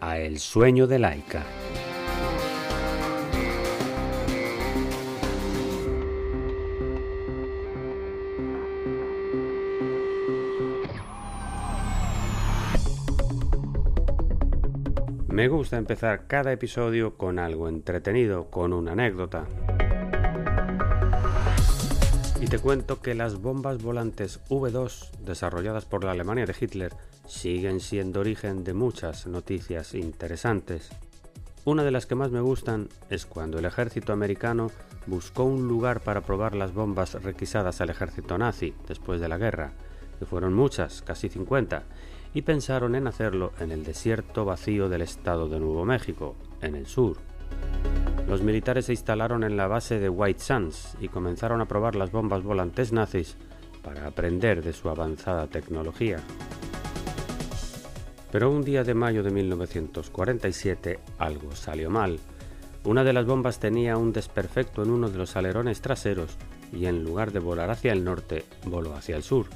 a El sueño de Laika. Me gusta empezar cada episodio con algo entretenido, con una anécdota. Y te cuento que las bombas volantes V2, desarrolladas por la Alemania de Hitler, siguen siendo origen de muchas noticias interesantes. Una de las que más me gustan es cuando el ejército americano buscó un lugar para probar las bombas requisadas al ejército nazi después de la guerra, que fueron muchas, casi 50, y pensaron en hacerlo en el desierto vacío del estado de Nuevo México, en el sur. Los militares se instalaron en la base de White Sands y comenzaron a probar las bombas volantes nazis para aprender de su avanzada tecnología. Pero un día de mayo de 1947 algo salió mal. Una de las bombas tenía un desperfecto en uno de los alerones traseros y en lugar de volar hacia el norte, voló hacia el sur,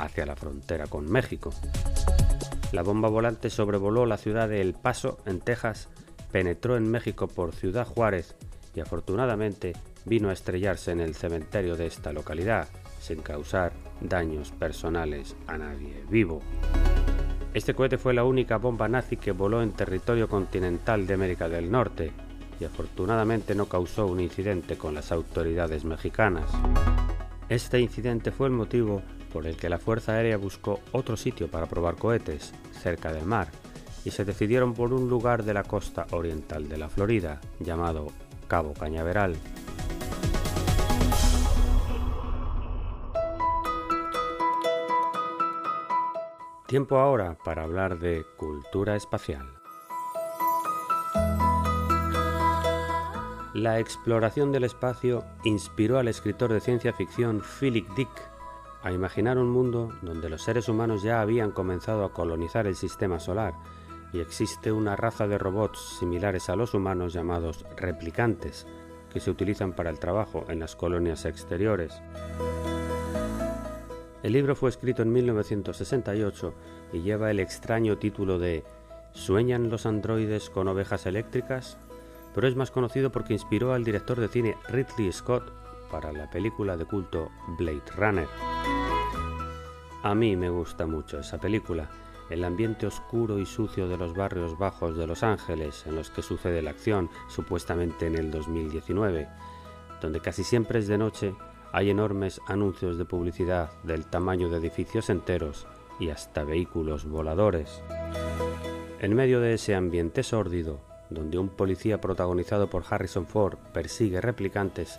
hacia la frontera con México. La bomba volante sobrevoló la ciudad de El Paso, en Texas, penetró en México por Ciudad Juárez y afortunadamente vino a estrellarse en el cementerio de esta localidad, sin causar daños personales a nadie vivo. Este cohete fue la única bomba nazi que voló en territorio continental de América del Norte y afortunadamente no causó un incidente con las autoridades mexicanas. Este incidente fue el motivo por el que la Fuerza Aérea buscó otro sitio para probar cohetes, cerca del mar, y se decidieron por un lugar de la costa oriental de la Florida, llamado Cabo Cañaveral. Tiempo ahora para hablar de cultura espacial. La exploración del espacio inspiró al escritor de ciencia ficción Philip Dick a imaginar un mundo donde los seres humanos ya habían comenzado a colonizar el sistema solar y existe una raza de robots similares a los humanos llamados replicantes que se utilizan para el trabajo en las colonias exteriores. El libro fue escrito en 1968 y lleva el extraño título de ¿Sueñan los androides con ovejas eléctricas? Pero es más conocido porque inspiró al director de cine Ridley Scott para la película de culto Blade Runner. A mí me gusta mucho esa película, el ambiente oscuro y sucio de los barrios bajos de Los Ángeles en los que sucede la acción, supuestamente en el 2019, donde casi siempre es de noche hay enormes anuncios de publicidad del tamaño de edificios enteros y hasta vehículos voladores. En medio de ese ambiente sórdido, donde un policía protagonizado por Harrison Ford persigue replicantes,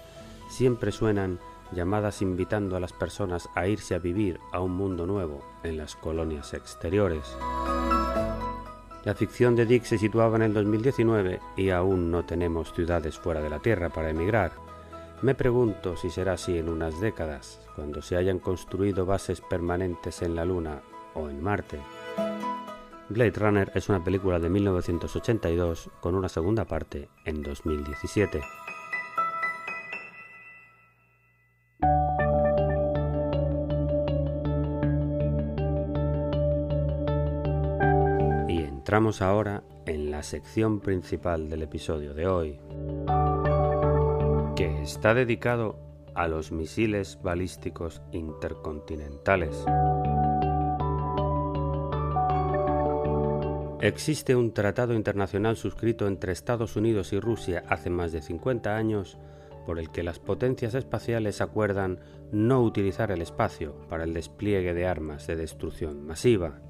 siempre suenan llamadas invitando a las personas a irse a vivir a un mundo nuevo en las colonias exteriores. La ficción de Dick se situaba en el 2019 y aún no tenemos ciudades fuera de la Tierra para emigrar, me pregunto si será así en unas décadas, cuando se hayan construido bases permanentes en la Luna o en Marte. Blade Runner es una película de 1982 con una segunda parte en 2017. Entramos ahora en la sección principal del episodio de hoy que está dedicado a los misiles balísticos intercontinentales. Existe un tratado internacional suscrito entre Estados Unidos y Rusia hace más de 50 años por el que las potencias espaciales acuerdan no utilizar el espacio para el despliegue de armas de destrucción masiva.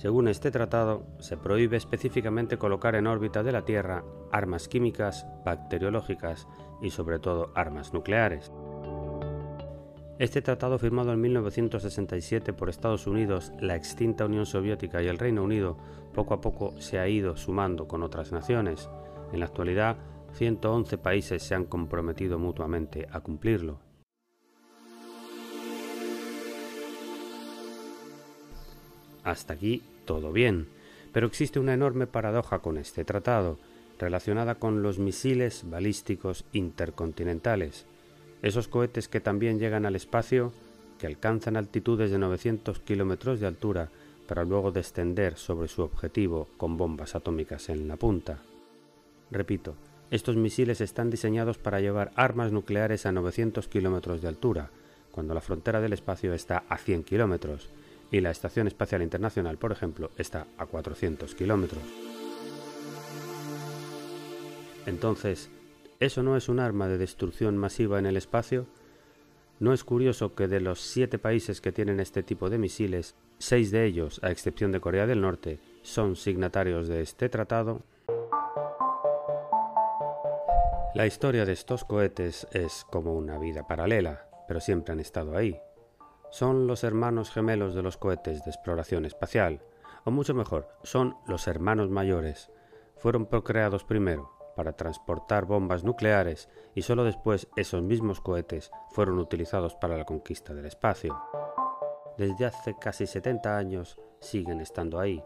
Según este tratado, se prohíbe específicamente colocar en órbita de la Tierra armas químicas, bacteriológicas y sobre todo armas nucleares. Este tratado firmado en 1967 por Estados Unidos, la extinta Unión Soviética y el Reino Unido poco a poco se ha ido sumando con otras naciones. En la actualidad, 111 países se han comprometido mutuamente a cumplirlo. Hasta aquí todo bien, pero existe una enorme paradoja con este tratado, relacionada con los misiles balísticos intercontinentales, esos cohetes que también llegan al espacio, que alcanzan altitudes de 900 kilómetros de altura para luego descender sobre su objetivo con bombas atómicas en la punta. Repito, estos misiles están diseñados para llevar armas nucleares a 900 kilómetros de altura, cuando la frontera del espacio está a 100 kilómetros, y la Estación Espacial Internacional, por ejemplo, está a 400 kilómetros. Entonces, ¿eso no es un arma de destrucción masiva en el espacio? ¿No es curioso que de los siete países que tienen este tipo de misiles, seis de ellos, a excepción de Corea del Norte, son signatarios de este tratado? La historia de estos cohetes es como una vida paralela, pero siempre han estado ahí. Son los hermanos gemelos de los cohetes de exploración espacial, o mucho mejor, son los hermanos mayores. Fueron procreados primero, para transportar bombas nucleares y solo después esos mismos cohetes fueron utilizados para la conquista del espacio. Desde hace casi 70 años siguen estando ahí,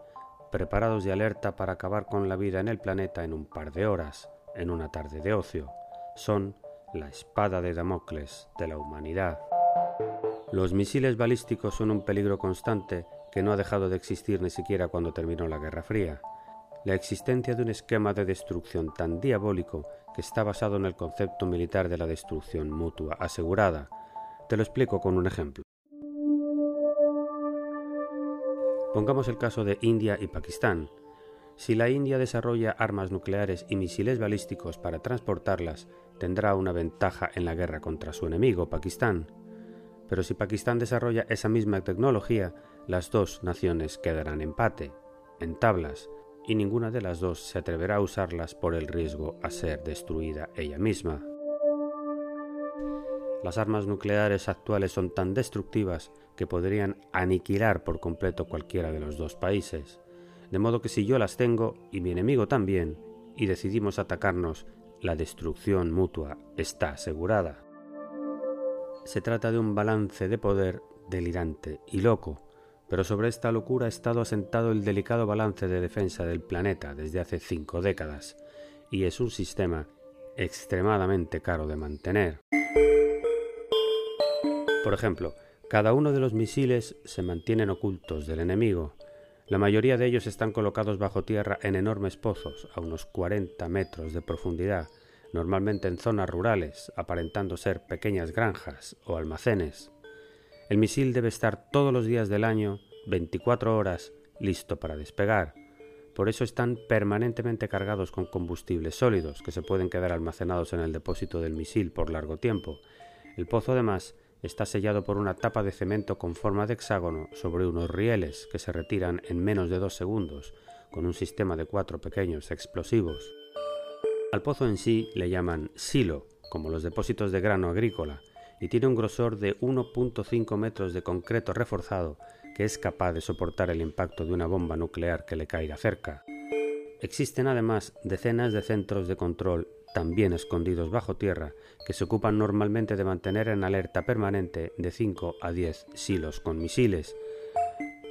preparados y alerta para acabar con la vida en el planeta en un par de horas, en una tarde de ocio. Son la espada de Damocles de la humanidad. Los misiles balísticos son un peligro constante que no ha dejado de existir ni siquiera cuando terminó la Guerra Fría la existencia de un esquema de destrucción tan diabólico que está basado en el concepto militar de la destrucción mutua asegurada. Te lo explico con un ejemplo. Pongamos el caso de India y Pakistán. Si la India desarrolla armas nucleares y misiles balísticos para transportarlas, tendrá una ventaja en la guerra contra su enemigo, Pakistán. Pero si Pakistán desarrolla esa misma tecnología, las dos naciones quedarán empate, en tablas, y ninguna de las dos se atreverá a usarlas por el riesgo a ser destruida ella misma. Las armas nucleares actuales son tan destructivas que podrían aniquilar por completo cualquiera de los dos países, de modo que si yo las tengo y mi enemigo también, y decidimos atacarnos, la destrucción mutua está asegurada. Se trata de un balance de poder delirante y loco, pero sobre esta locura ha estado asentado el delicado balance de defensa del planeta desde hace cinco décadas, y es un sistema extremadamente caro de mantener. Por ejemplo, cada uno de los misiles se mantienen ocultos del enemigo. La mayoría de ellos están colocados bajo tierra en enormes pozos, a unos 40 metros de profundidad, normalmente en zonas rurales, aparentando ser pequeñas granjas o almacenes. El misil debe estar todos los días del año, 24 horas, listo para despegar. Por eso están permanentemente cargados con combustibles sólidos que se pueden quedar almacenados en el depósito del misil por largo tiempo. El pozo además está sellado por una tapa de cemento con forma de hexágono sobre unos rieles que se retiran en menos de dos segundos, con un sistema de cuatro pequeños explosivos. Al pozo en sí le llaman silo, como los depósitos de grano agrícola, y tiene un grosor de 1.5 metros de concreto reforzado que es capaz de soportar el impacto de una bomba nuclear que le caiga cerca. Existen además decenas de centros de control también escondidos bajo tierra que se ocupan normalmente de mantener en alerta permanente de 5 a 10 silos con misiles.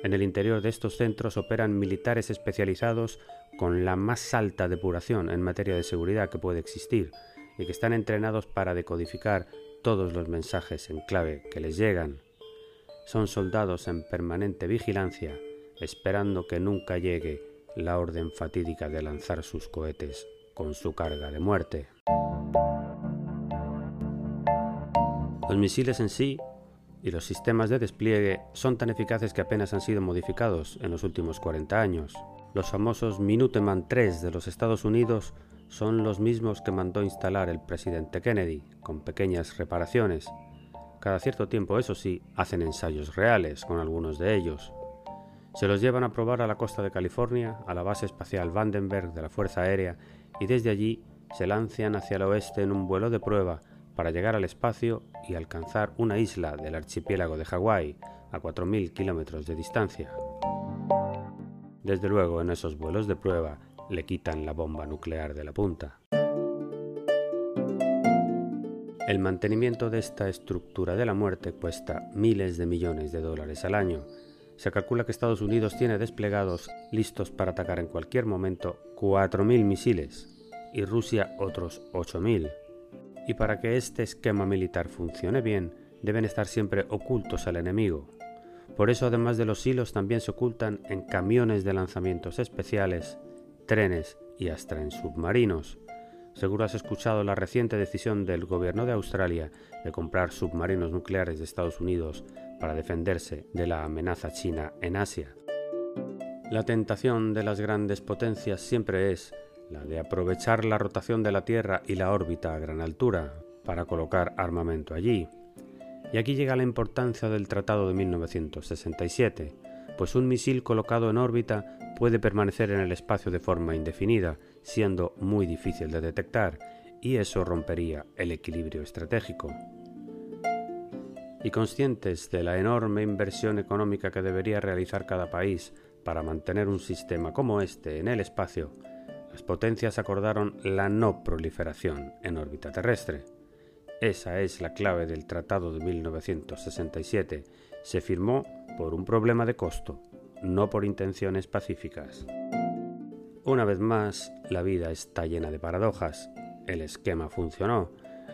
En el interior de estos centros operan militares especializados con la más alta depuración en materia de seguridad que puede existir y que están entrenados para decodificar todos los mensajes en clave que les llegan. Son soldados en permanente vigilancia, esperando que nunca llegue la orden fatídica de lanzar sus cohetes con su carga de muerte. Los misiles en sí y los sistemas de despliegue son tan eficaces que apenas han sido modificados en los últimos 40 años. Los famosos Minuteman III de los Estados Unidos son los mismos que mandó instalar el presidente Kennedy, con pequeñas reparaciones. Cada cierto tiempo, eso sí, hacen ensayos reales con algunos de ellos. Se los llevan a probar a la costa de California, a la base espacial Vandenberg de la Fuerza Aérea, y desde allí se lanzan hacia el oeste en un vuelo de prueba para llegar al espacio y alcanzar una isla del archipiélago de Hawái a 4.000 kilómetros de distancia. Desde luego, en esos vuelos de prueba le quitan la bomba nuclear de la punta. El mantenimiento de esta estructura de la muerte cuesta miles de millones de dólares al año. Se calcula que Estados Unidos tiene desplegados, listos para atacar en cualquier momento, 4.000 misiles y Rusia otros 8.000. Y para que este esquema militar funcione bien, deben estar siempre ocultos al enemigo. Por eso, además de los hilos, también se ocultan en camiones de lanzamientos especiales, trenes y hasta en submarinos. Seguro has escuchado la reciente decisión del gobierno de Australia de comprar submarinos nucleares de Estados Unidos para defenderse de la amenaza china en Asia. La tentación de las grandes potencias siempre es la de aprovechar la rotación de la Tierra y la órbita a gran altura para colocar armamento allí. Y aquí llega la importancia del Tratado de 1967, pues un misil colocado en órbita puede permanecer en el espacio de forma indefinida, siendo muy difícil de detectar, y eso rompería el equilibrio estratégico. Y conscientes de la enorme inversión económica que debería realizar cada país para mantener un sistema como este en el espacio, las potencias acordaron la no proliferación en órbita terrestre. Esa es la clave del Tratado de 1967. Se firmó por un problema de costo, no por intenciones pacíficas. Una vez más, la vida está llena de paradojas. El esquema funcionó.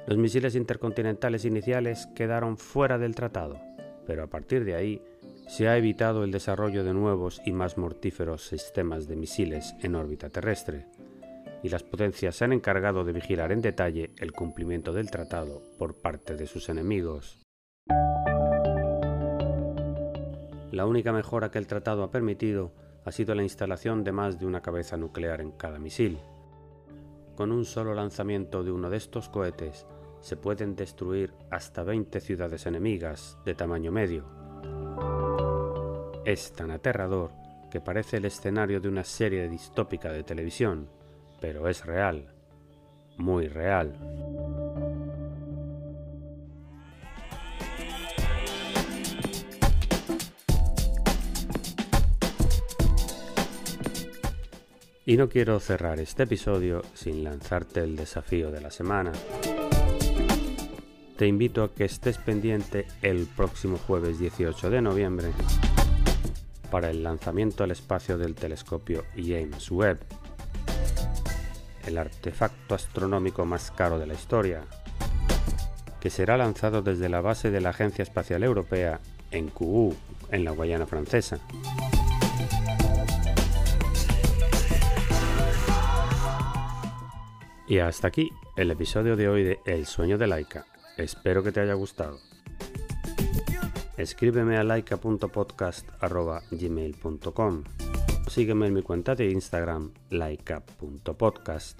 Los misiles intercontinentales iniciales quedaron fuera del tratado, pero a partir de ahí se ha evitado el desarrollo de nuevos y más mortíferos sistemas de misiles en órbita terrestre, y las potencias se han encargado de vigilar en detalle el cumplimiento del tratado por parte de sus enemigos. La única mejora que el tratado ha permitido ha sido la instalación de más de una cabeza nuclear en cada misil. Con un solo lanzamiento de uno de estos cohetes se pueden destruir hasta 20 ciudades enemigas de tamaño medio. Es tan aterrador que parece el escenario de una serie distópica de televisión, pero es real, muy real. Y no quiero cerrar este episodio sin lanzarte el desafío de la semana. Te invito a que estés pendiente el próximo jueves 18 de noviembre para el lanzamiento al espacio del telescopio James Webb, el artefacto astronómico más caro de la historia, que será lanzado desde la base de la Agencia Espacial Europea en Kourou, en la Guayana Francesa. Y hasta aquí el episodio de hoy de El sueño de Laika. Espero que te haya gustado. Escríbeme a laika.podcast.gmail.com Sígueme en mi cuenta de Instagram laika.podcast.